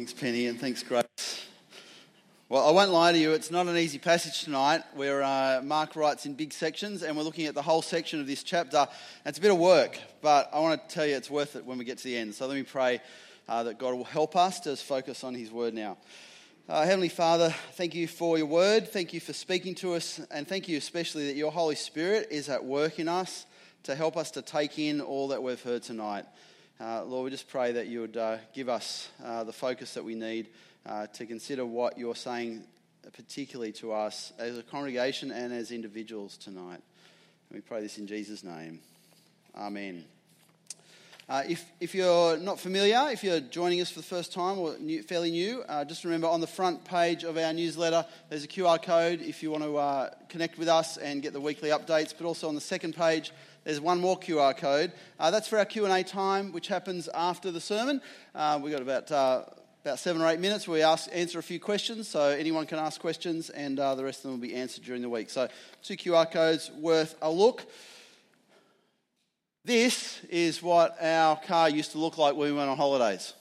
Thanks, Penny, and thanks, Grace. Well, I won't lie to you, it's not an easy passage tonight where uh, Mark writes in big sections and we're looking at the whole section of this chapter. It's a bit of work, but I want to tell you it's worth it when we get to the end. So let me pray uh, that God will help us to focus on His word now. Uh, Heavenly Father, thank you for your word. Thank you for speaking to us, and thank you especially that your Holy Spirit is at work in us to help us to take in all that we've heard tonight. Uh, Lord, we just pray that you would uh, give us uh, the focus that we need uh, to consider what you're saying, particularly to us as a congregation and as individuals tonight. And we pray this in Jesus' name. Amen. Uh, if, if you're not familiar, if you're joining us for the first time or new, fairly new, uh, just remember on the front page of our newsletter there's a QR code if you want to uh, connect with us and get the weekly updates. But also on the second page there's one more QR code. Uh, that's for our Q&A time, which happens after the sermon. Uh, we've got about, uh, about seven or eight minutes where we ask, answer a few questions. So anyone can ask questions, and the rest of them will be answered during the week. So two QR codes worth a look. This is what our car used to look like when we went on holidays.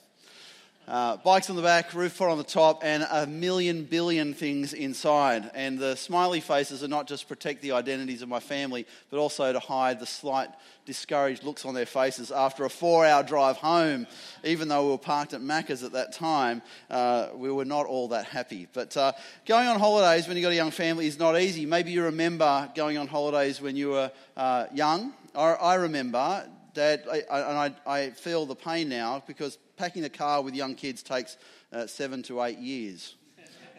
Uh, bikes on the back, roof pot on the top, and a million billion things inside. And the smiley faces are not just protect the identities of my family, but also to hide the slight discouraged looks on their faces after a four hour drive home. Even though we were parked at Macca's at that time, uh, we were not all that happy. But uh, going on holidays when you've got a young family is not easy. Maybe you remember going on holidays when you were uh, young. I, I remember Dad, I, and I, I, feel the pain now because packing a car with young kids takes uh, seven to eight years,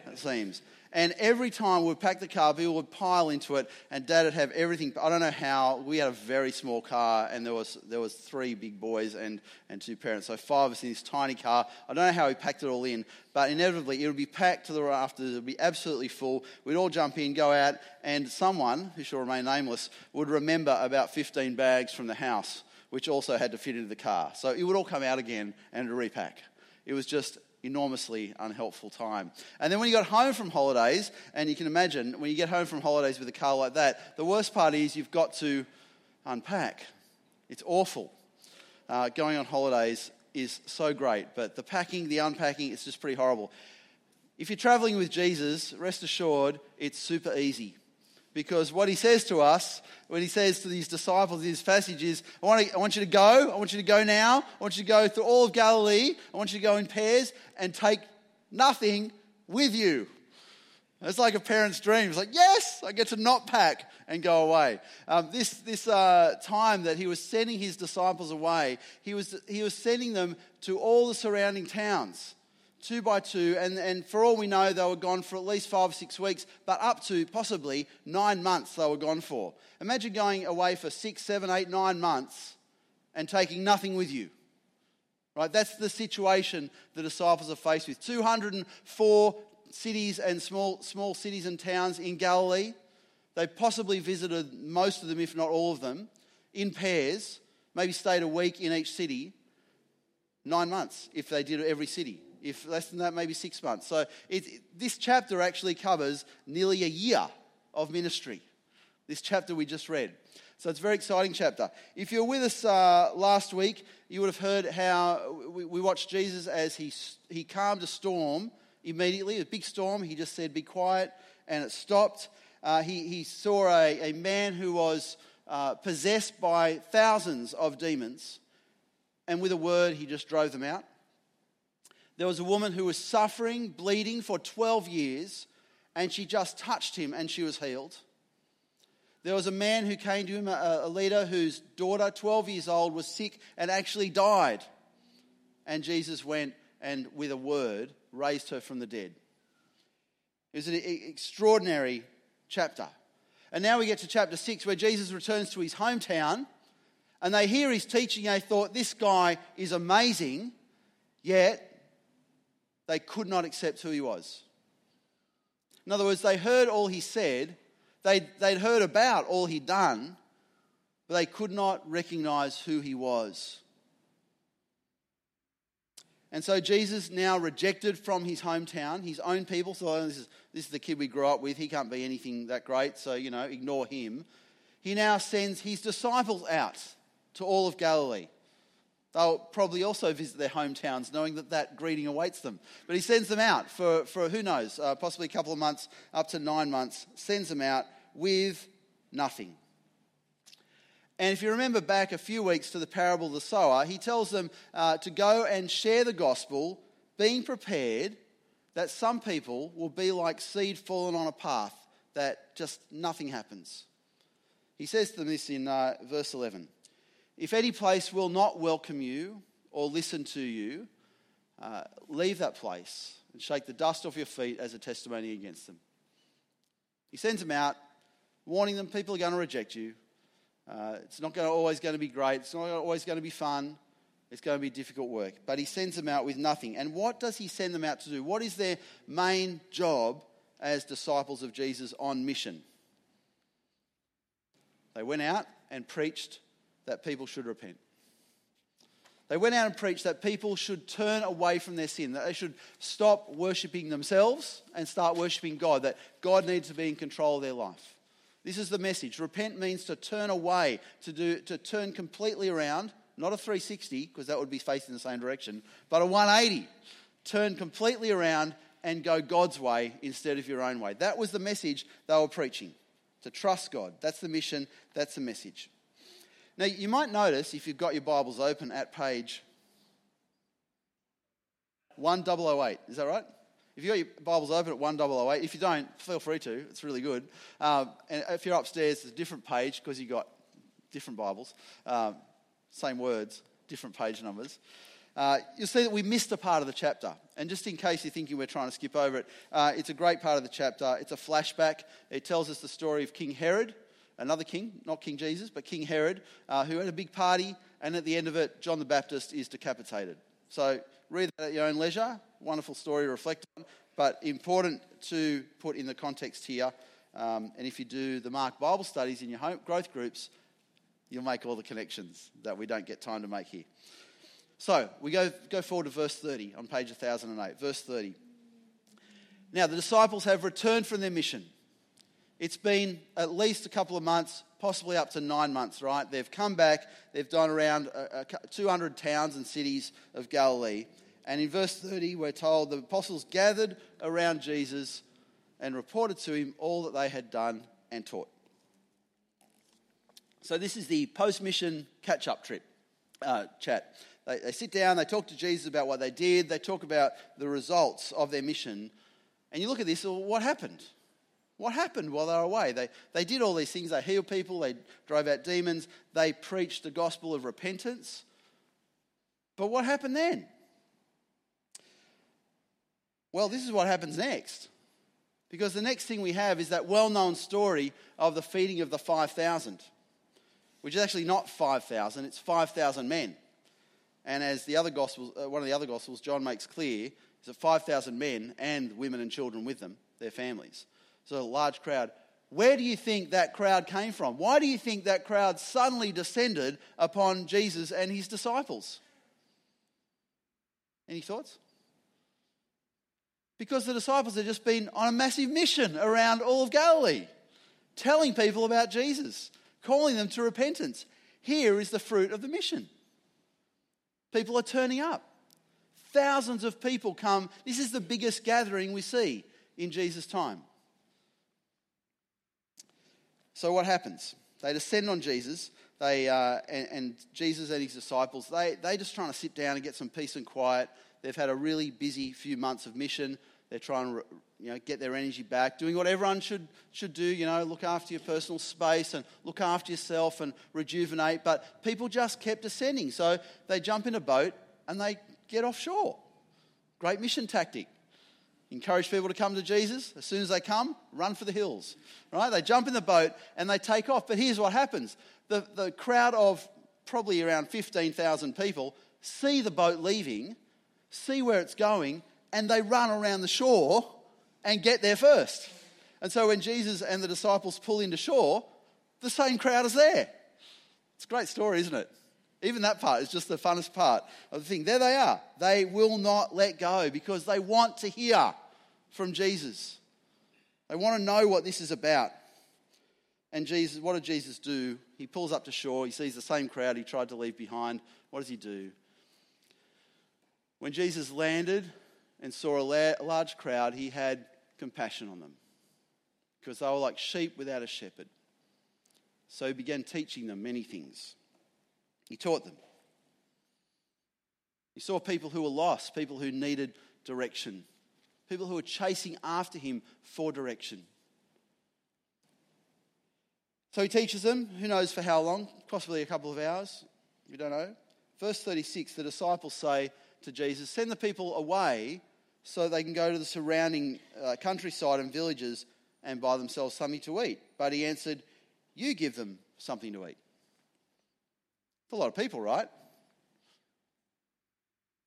it seems. And every time we'd pack the car, people would pile into it, and Dad would have everything. I don't know how. We had a very small car, and there was there was three big boys and, and two parents, so five of us in this tiny car. I don't know how he packed it all in, but inevitably it would be packed to the rafters. It would be absolutely full. We'd all jump in, go out, and someone who shall remain nameless would remember about 15 bags from the house which also had to fit into the car. So it would all come out again and repack. It was just enormously unhelpful time. And then when you got home from holidays, and you can imagine when you get home from holidays with a car like that, the worst part is you've got to unpack. It's awful. Uh, going on holidays is so great, but the packing, the unpacking, it's just pretty horrible. If you're traveling with Jesus, rest assured, it's super easy. Because what he says to us, when he says to these disciples in this passage is, I want, to, I want you to go, I want you to go now, I want you to go through all of Galilee, I want you to go in pairs and take nothing with you. It's like a parent's dream. It's like, yes, I get to not pack and go away. Um, this this uh, time that he was sending his disciples away, he was, he was sending them to all the surrounding towns two by two, and, and for all we know, they were gone for at least five or six weeks, but up to possibly nine months they were gone for. Imagine going away for six, seven, eight, nine months and taking nothing with you. Right? That's the situation the disciples are faced with. 204 cities and small, small cities and towns in Galilee. They possibly visited most of them, if not all of them, in pairs, maybe stayed a week in each city. Nine months if they did every city if less than that, maybe six months. So it, this chapter actually covers nearly a year of ministry. This chapter we just read. So it's a very exciting chapter. If you're with us uh, last week, you would have heard how we, we watched Jesus as he, he calmed a storm immediately, a big storm. He just said, Be quiet, and it stopped. Uh, he, he saw a, a man who was uh, possessed by thousands of demons, and with a word, he just drove them out. There was a woman who was suffering, bleeding for 12 years, and she just touched him and she was healed. There was a man who came to him, a, leader whose daughter, 12 years old, was sick and actually died. And Jesus went and, with a word, raised her from the dead. It was an extraordinary chapter. And now we get to chapter 6, where Jesus returns to his hometown, and they hear his teaching. They thought, this guy is amazing, yet they could not accept who he was. In other words, they heard all he said, they'd, they'd heard about all he'd done, but they could not recognize who he was. And so Jesus, now rejected from his hometown, his own people, so oh, this is, this is the kid we grew up with, he can't be anything that great, so, you know, ignore him. He now sends his disciples out to all of Galilee. They'll probably also visit their hometowns knowing that that greeting awaits them. But he sends them out for, for who knows, uh, possibly a couple of months, up to nine months, sends them out with nothing. And if you remember back a few weeks to the parable of the sower, he tells them uh, to go and share the gospel, being prepared that some people will be like seed fallen on a path that just nothing happens. He says to them this in uh, verse 11 If any place will not welcome you or listen to you, uh, leave that place and shake the dust off your feet as a testimony against them. He sends them out, warning them people are going to reject you. Uh, it's not going to, always going to be great. It's not always going to be fun. It's going to be difficult work. But he sends them out with nothing. And what does he send them out to do? What is their main job as disciples of Jesus on mission? They went out and preached that people should repent. They went out and preached that people should turn away from their sin, that they should stop worshipping themselves and start worshipping God, that God needs to be in control of their life. This is the message. Repent means to turn away, to, do, to turn completely around not a 360, because that would be facing the same direction, but a 180. Turn completely around and go God's way instead of your own way. That was the message they were preaching to trust God. That's the mission, that's the message. Now, you might notice if you've got your Bibles open at page 1008. Is that right? If you've got your Bibles open at 1008, if you don't, feel free to. It's really good. Um, and if you're upstairs, it's a different page because you've got different Bibles. Um, same words, different page numbers. Uh, you'll see that we missed a part of the chapter. And just in case you're thinking we're trying to skip over it, uh, it's a great part of the chapter. It's a flashback. It tells us the story of King Herod, another king, not King Jesus, but King Herod, uh, who had a big party. And at the end of it, John the Baptist is decapitated. So read that at your own leisure. Wonderful story to reflect on, but important to put in the context here. Um, and if you do the Mark Bible studies in your home growth groups, you'll make all the connections that we don't get time to make here. So we go, go forward to verse 30 on page 1008. Verse 30. Now, the disciples have returned from their mission. It's been at least a couple of months, possibly up to nine months, right? They've come back, they've done around 200 towns and cities of Galilee. And in verse 30, we're told the apostles gathered around Jesus and reported to him all that they had done and taught. So, this is the post mission catch up trip uh, chat. They, they sit down, they talk to Jesus about what they did, they talk about the results of their mission. And you look at this, well, what happened? What happened while they were away? They, they did all these things. They healed people, they drove out demons, they preached the gospel of repentance. But what happened then? Well, this is what happens next. Because the next thing we have is that well known story of the feeding of the 5,000 which is actually not 5,000, it's 5,000 men. And as the other gospels, uh, one of the other gospels, John makes clear, is that 5,000 men and women and children with them, their families. So a large crowd. Where do you think that crowd came from? Why do you think that crowd suddenly descended upon Jesus and his disciples? Any thoughts? Because the disciples had just been on a massive mission around all of Galilee, telling people about Jesus calling them to repentance. Here is the fruit of the mission. People are turning up. Thousands of people come. This is the biggest gathering we see in Jesus' time. So, what happens? They descend on Jesus, they, uh, and, and, Jesus and his disciples, they, they just trying to sit down and get some peace and quiet. They've had a really busy few months of mission. They're trying to you know, get their energy back, doing what everyone should, should do, you know, look after your personal space and look after yourself and rejuvenate. But people just kept ascending. So they jump in a boat and they get offshore. Great mission tactic. Encourage people to come to Jesus. As soon as they come, run for the hills. Right? They jump in the boat and they take off. But here's what happens the, the crowd of probably around 15,000 people see the boat leaving, see where it's going, and they run around the shore and get there first. And so when Jesus and the disciples pull into shore, the same crowd is there. It's a great story, isn't it? Even that part is just the funnest part of the thing. There they are. They will not let go because they want to hear from Jesus. They want to know what this is about. And Jesus, what did Jesus do? He pulls up to shore. He sees the same crowd he tried to leave behind. What does he do? When Jesus landed and saw a large crowd, he had compassion on them because they were like sheep without a shepherd. So he began teaching them many things. He taught them. He saw people who were lost, people who needed direction, people who are chasing after him for direction. So he teaches them, who knows for how long, possibly a couple of hours, we don't know. Verse 36 the disciples say to Jesus, Send the people away so they can go to the surrounding uh, countryside and villages and buy themselves something to eat. But he answered, You give them something to eat. It's a lot of people, right?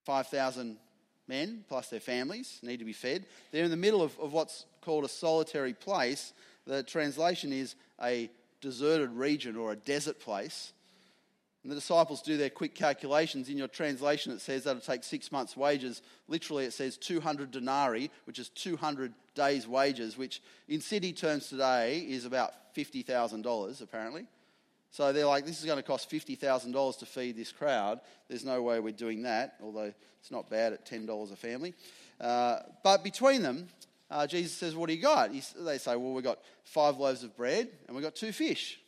5,000 men plus their families need to be fed. They're in the middle of, of what's called a solitary place. The translation is a deserted region or a desert place. And the disciples do their quick calculations. In your translation, it says that'll take six months' wages. Literally, it says 200 denarii, which is 200 days' wages, which in city terms today is about $50,000, apparently. So they're like, this is going to cost $50,000 to feed this crowd. There's no way we're doing that, although it's not bad at $10 a family. Uh, but between them, uh, Jesus says, What do you got? He, they say, Well, we've got five loaves of bread and we've got two fish.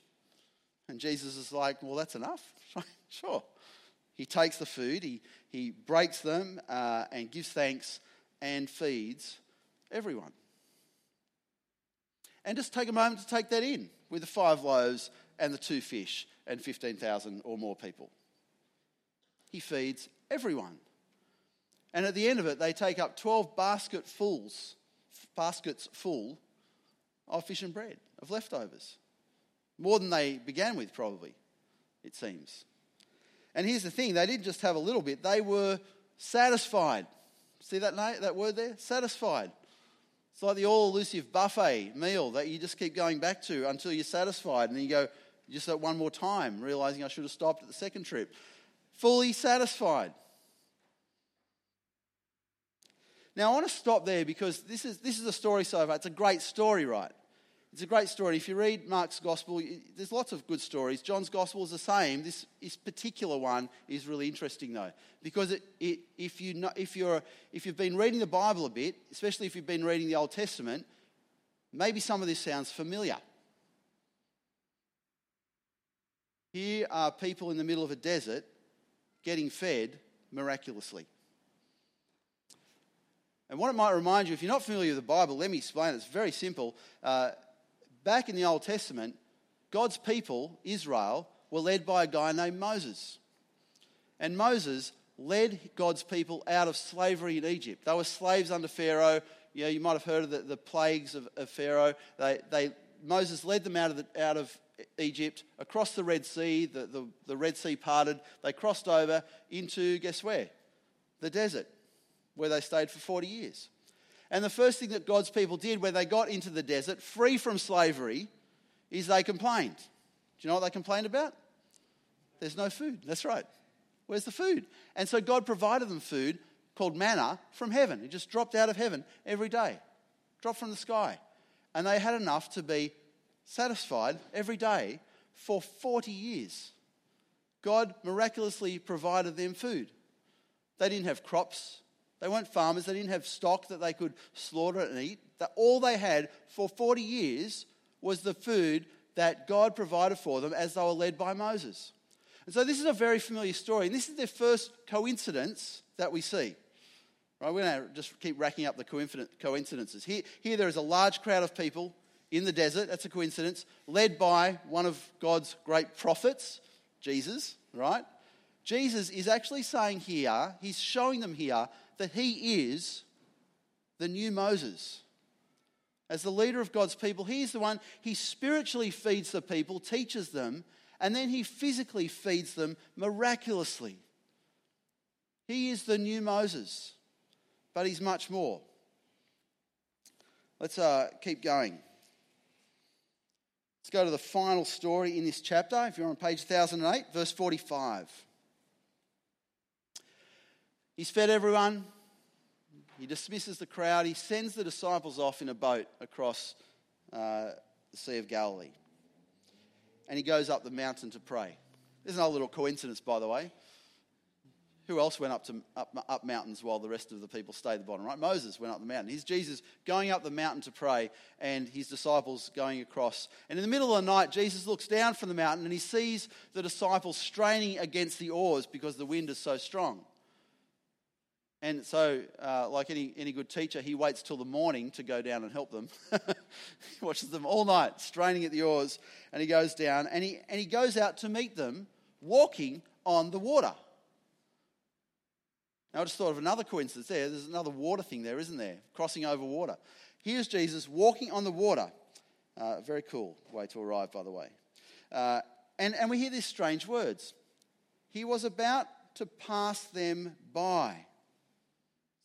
And Jesus is like, Well, that's enough. sure. He takes the food, he, he breaks them uh, and gives thanks and feeds everyone. And just take a moment to take that in with the five loaves and the two fish and 15,000 or more people. He feeds everyone. And at the end of it, they take up 12 basketfuls, baskets full of fish and bread, of leftovers. More than they began with, probably, it seems. And here's the thing they didn't just have a little bit, they were satisfied. See that, that word there? Satisfied. It's like the all elusive buffet meal that you just keep going back to until you're satisfied. And then you go, just that one more time, realizing I should have stopped at the second trip. Fully satisfied. Now, I want to stop there because this is, this is a story so far. It's a great story, right? It's a great story. If you read Mark's gospel, there's lots of good stories. John's gospel is the same. This, this particular one is really interesting, though, because it, it, if, you know, if, you're, if you've been reading the Bible a bit, especially if you've been reading the Old Testament, maybe some of this sounds familiar. Here are people in the middle of a desert getting fed miraculously. And what it might remind you, if you're not familiar with the Bible, let me explain. It's very simple. Uh, back in the Old Testament, God's people, Israel, were led by a guy named Moses. And Moses led God's people out of slavery in Egypt. They were slaves under Pharaoh. You, know, you might have heard of the, the plagues of, of Pharaoh. They, they, Moses led them out of, the, out of Egypt, across the Red Sea, the, the, the Red Sea parted. They crossed over into, guess where? The desert, where they stayed for 40 years. And the first thing that God's people did when they got into the desert, free from slavery, is they complained. Do you know what they complained about? There's no food. That's right. Where's the food? And so God provided them food called manna from heaven. It just dropped out of heaven every day, dropped from the sky. And they had enough to be satisfied every day for 40 years. God miraculously provided them food. They didn't have crops, they weren't farmers, they didn't have stock that they could slaughter and eat. All they had for 40 years was the food that God provided for them as they were led by Moses. And so this is a very familiar story, and this is the first coincidence that we see. Right, we're going to just keep racking up the coincidences. Here, here there is a large crowd of people in the desert, that's a coincidence, led by one of God's great prophets, Jesus, right? Jesus is actually saying here, he's showing them here that he is the new Moses. As the leader of God's people, he's the one, he spiritually feeds the people, teaches them, and then he physically feeds them miraculously. He is the new Moses, but he's much more. Let's uh, keep going. Let's go to the final story in this chapter. If you're on page 1008, verse 45. He's fed everyone. He dismisses the crowd. He sends the disciples off in a boat across uh, the Sea of Galilee. And he goes up the mountain to pray. There's another little coincidence, by the way. Who else went up, to, up, up mountains while the rest of the people stayed at the bottom, right? Moses went up the mountain. Here's Jesus going up the mountain to pray, and his disciples going across. And in the middle of the night, Jesus looks down from the mountain and he sees the disciples straining against the oars because the wind is so strong. And so, uh, like any, any good teacher, he waits till the morning to go down and help them. he watches them all night, straining at the oars, and he goes down and he, and he goes out to meet them walking on the water. Now, I just thought of another coincidence there. There's another water thing there, isn't there? Crossing over water. Here's Jesus walking on the water. Uh, very cool way to arrive, by the way. Uh, and, and we hear these strange words. He was about to pass them by.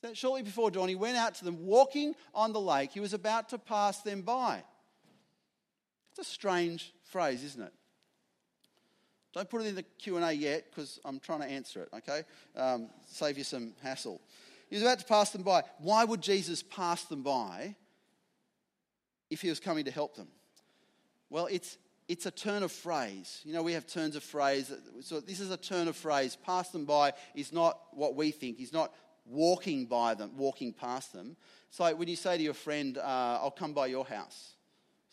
So shortly before dawn, he went out to them walking on the lake. He was about to pass them by. It's a strange phrase, isn't it? Don't put it in the Q&A yet because I'm trying to answer it, okay? Um, save you some hassle. He was about to pass them by. Why would Jesus pass them by if he was coming to help them? Well, it's, it's a turn of phrase. You know, we have turns of phrase. So this is a turn of phrase. Pass them by is not what we think. He's not walking by them, walking past them. Like when you say to your friend, uh, I'll come by your house.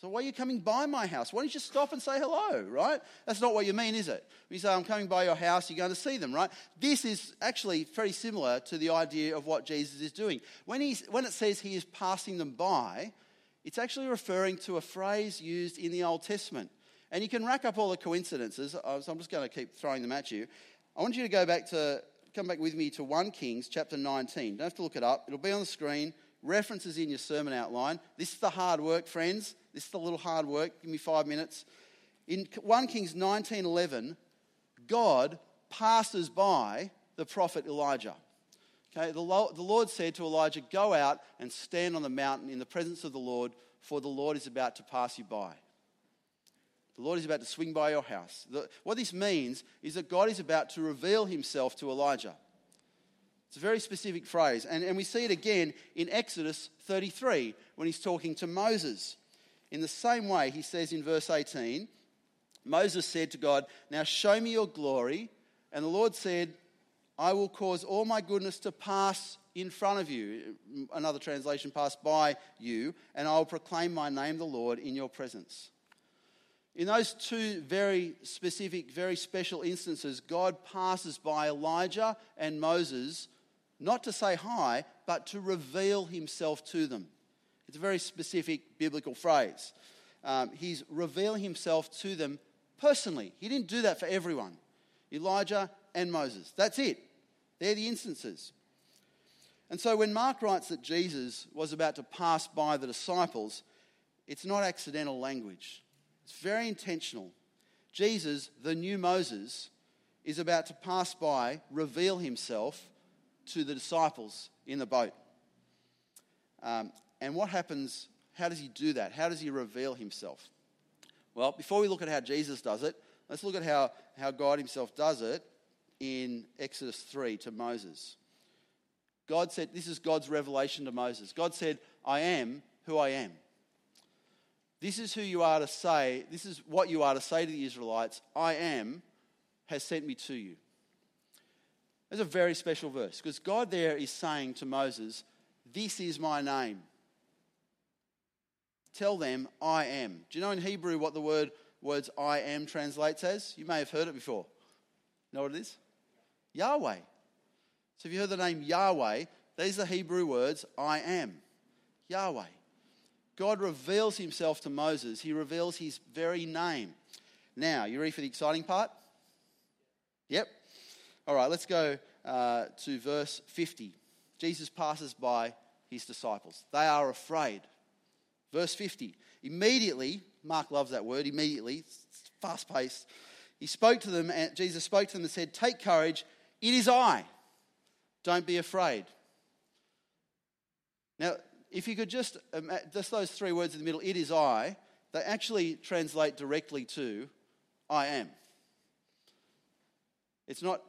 So why are you coming by my house? Why don't you just stop and say hello, right? That's not what you mean, is it? You say, I'm coming by your house, you're going to see them, right? This is actually very similar to the idea of what Jesus is doing. When, he's, when it says he is passing them by, it's actually referring to a phrase used in the Old Testament. And you can rack up all the coincidences, I'm just going to keep throwing them at you. I want you to go back to, come back with me to 1 Kings chapter 19. Don't have to look it up, it'll be on the screen. References in your sermon outline. This is the hard work, friends. This is the little hard work. Give me five minutes. In 1 Kings 19:11, God passes by the prophet Elijah. Okay, the Lord said to Elijah, Go out and stand on the mountain in the presence of the Lord, for the Lord is about to pass you by. The Lord is about to swing by your house. what this means is that God is about to reveal himself to Elijah. It's a very specific phrase. And, and we see it again in Exodus 33 when he's talking to Moses. In the same way, he says in verse 18, Moses said to God, Now show me your glory. And the Lord said, I will cause all my goodness to pass in front of you. Another translation, pass by you, and I will proclaim my name, the Lord, in your presence. In those two very specific, very special instances, God passes by Elijah and Moses not to say hi, but to reveal himself to them. It's a very specific biblical phrase. Um, he's revealing himself to them personally. He didn't do that for everyone. Elijah and Moses. That's it. They're the instances. And so when Mark writes that Jesus was about to pass by the disciples, it's not accidental language, it's very intentional. Jesus, the new Moses, is about to pass by, reveal himself to the disciples in the boat. Um, and what happens? How does he do that? How does he reveal himself? Well, before we look at how Jesus does it, let's look at how, how God himself does it in Exodus 3 to Moses. God said, This is God's revelation to Moses. God said, I am who I am. This is who you are to say, this is what you are to say to the Israelites I am has sent me to you. It's a very special verse because God there is saying to Moses, This is my name. Tell them, I am. Do you know in Hebrew what the word words I am translates as? You may have heard it before. Know what it is? Yahweh. So if you heard the name Yahweh, these are Hebrew words I am. Yahweh. God reveals himself to Moses. He reveals his very name. Now, you ready for the exciting part? Yep. All right, let's go uh, to verse 50. Jesus passes by his disciples. They are afraid. Verse 50. Immediately, Mark loves that word, immediately, fast paced. He spoke to them, and Jesus spoke to them and said, Take courage, it is I. Don't be afraid. Now, if you could just, um, uh, just those three words in the middle, it is I, they actually translate directly to I am. It's not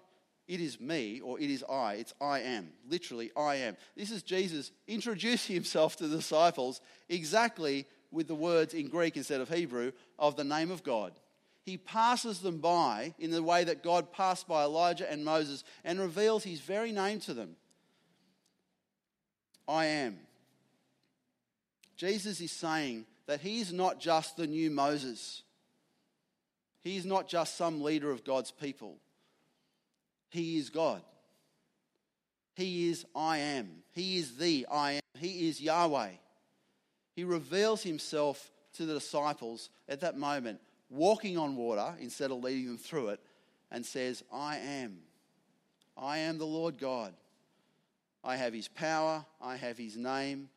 it is me or it is I. It's I am. Literally, I am. This is Jesus introducing himself to the disciples exactly with the words in Greek instead of Hebrew of the name of God. he passes them by in the way that God passed by Elijah and Moses and reveals his very name to them I am. Jesus is saying that he is not just the new Moses, he is not just some leader of God's people. He is God. He is I am. He is the I am. He is Yahweh. He reveals himself to the disciples at that moment, walking on water instead of leading them through it, and says, I am. I am the Lord God. I have his power. I have his name.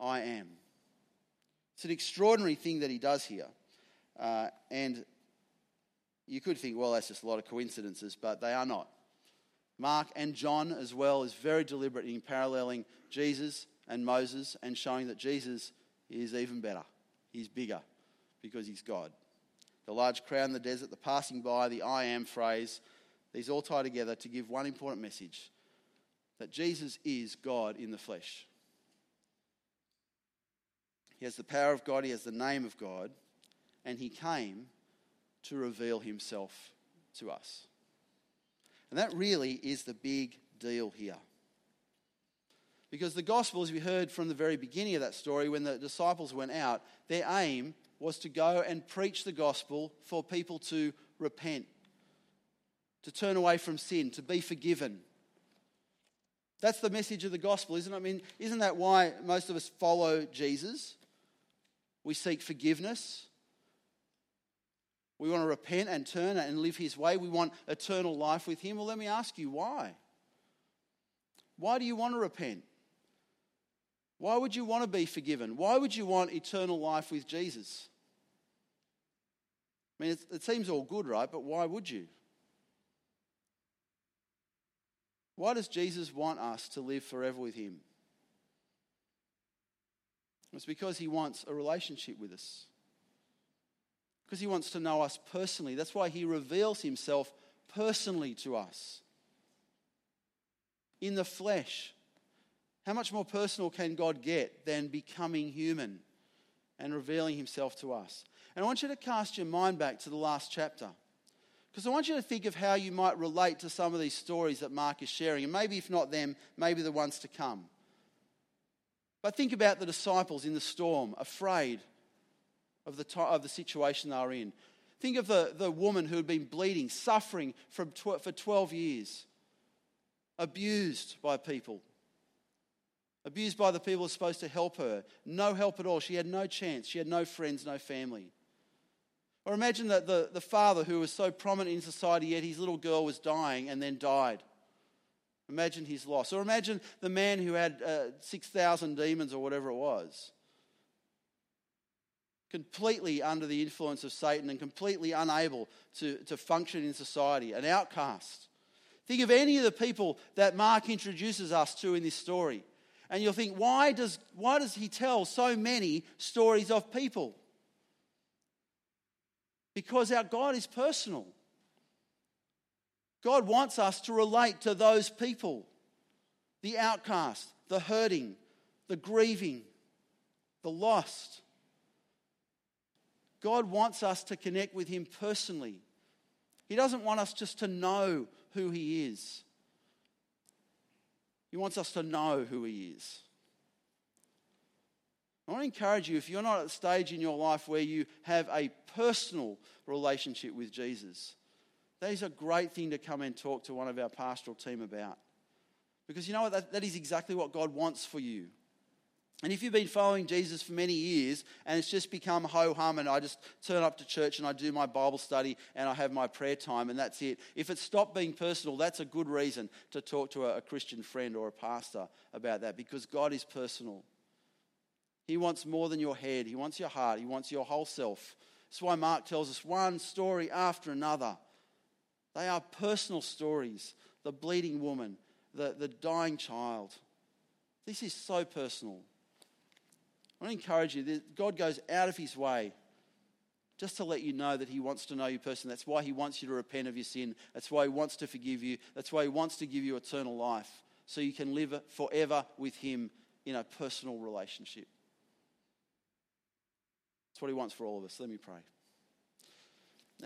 I am. It's an extraordinary thing that he does here. Uh, and you could think, well, that's just a lot of coincidences, but they are not. Mark and John, as well, is very deliberate in paralleling Jesus and Moses and showing that Jesus is even better. He's bigger because he's God. The large crowd in the desert, the passing by, the I am phrase, these all tie together to give one important message that Jesus is God in the flesh. He has the power of God, he has the name of God, and he came to reveal himself to us. And that really is the big deal here. Because the gospel, as we heard from the very beginning of that story, when the disciples went out, their aim was to go and preach the gospel for people to repent, to turn away from sin, to be forgiven. That's the message of the gospel, isn't it? I mean, isn't that why most of us follow Jesus? We seek forgiveness. We want to repent and turn and live his way. We want eternal life with him. Well, let me ask you why? Why do you want to repent? Why would you want to be forgiven? Why would you want eternal life with Jesus? I mean, it, seems all good, right? But why would you? Why does Jesus want us to live forever with him? It's because he wants a relationship with us because he wants to know us personally. That's why he reveals himself personally to us in the flesh. How much more personal can God get than becoming human and revealing himself to us? And I want you to cast your mind back to the last chapter. Because I want you to think of how you might relate to some of these stories that Mark is sharing. And maybe, if not them, maybe the ones to come. But think about the disciples in the storm, afraid, of the, of the situation they were in. Think of the, the woman who had been bleeding, suffering from tw- for 12 years, abused by people, abused by the people who were supposed to help her. No help at all. She had no chance. She had no friends, no family. Or imagine that the, the father who was so prominent in society, yet his little girl was dying and then died. Imagine his loss. Or imagine the man who had uh, 6,000 demons or whatever it was completely under the influence of Satan and completely unable to, to function in society, an outcast. Think of any of the people that Mark introduces us to in this story. And you'll think, why does, why does he tell so many stories of people? Because our God is personal. God wants us to relate to those people the outcast, the hurting, the grieving, the lost. God wants us to connect with Him personally. He doesn't want us just to know who He is, He wants us to know who He is. I want to encourage you if you're not at a stage in your life where you have a personal relationship with Jesus, that is a great thing to come and talk to one of our pastoral team about. Because you know what? That, that is exactly what God wants for you. And if you've been following Jesus for many years and it's just become ho hum and I just turn up to church and I do my Bible study and I have my prayer time and that's it, if it's stopped being personal, that's a good reason to talk to a, Christian friend or a pastor about that because God is personal. He wants more than your head, He wants your heart, He wants your whole self. That's why Mark tells us one story after another. They are personal stories the bleeding woman, the, the dying child. This is so personal. I want to encourage you that God goes out of his way just to let you know that he wants to know you personally. That's why he wants you to repent of your sin. That's why he wants to forgive you. That's why he wants to give you eternal life so you can live forever with him in a personal relationship. That's what he wants for all of us. Let me pray.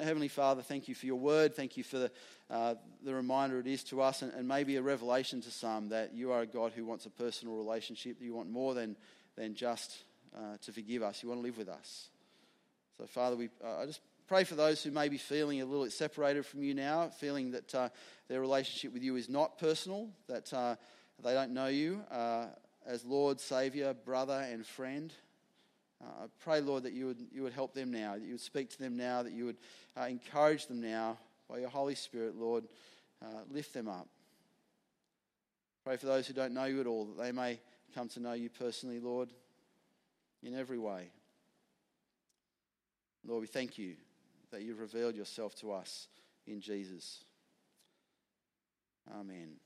Heavenly Father, thank you for your word. Thank you for the, uh, the reminder it is to us, and, and, maybe a revelation to some that you are a God who wants a personal relationship, that you want more than, than just uh, to forgive us. You want to live with us. So, Father, we, uh, I just pray for those who may be feeling a little bit separated from you now, feeling that uh, their relationship with you is not personal, that uh, they don't know you uh, as Lord, Saviour, brother, and friend. Uh, I pray, Lord, that you would, you would help them now, that you would speak to them now, that you would uh, encourage them now by your Holy Spirit, Lord. Uh, lift them up. Pray for those who don't know you at all, that they may come to know you personally, Lord, in every way. Lord, we thank you that you've revealed yourself to us in Jesus. Amen.